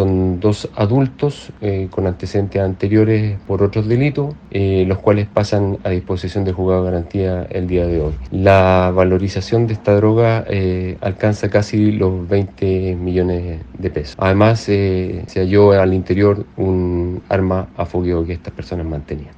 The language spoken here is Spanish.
son dos adultos eh, con antecedentes anteriores por otros delitos, eh, los cuales pasan a disposición del juzgado de garantía el día de hoy. La valorización de esta droga eh, alcanza casi los 20 millones de pesos. Además, eh, se halló al interior un arma a fogueo que estas personas mantenían.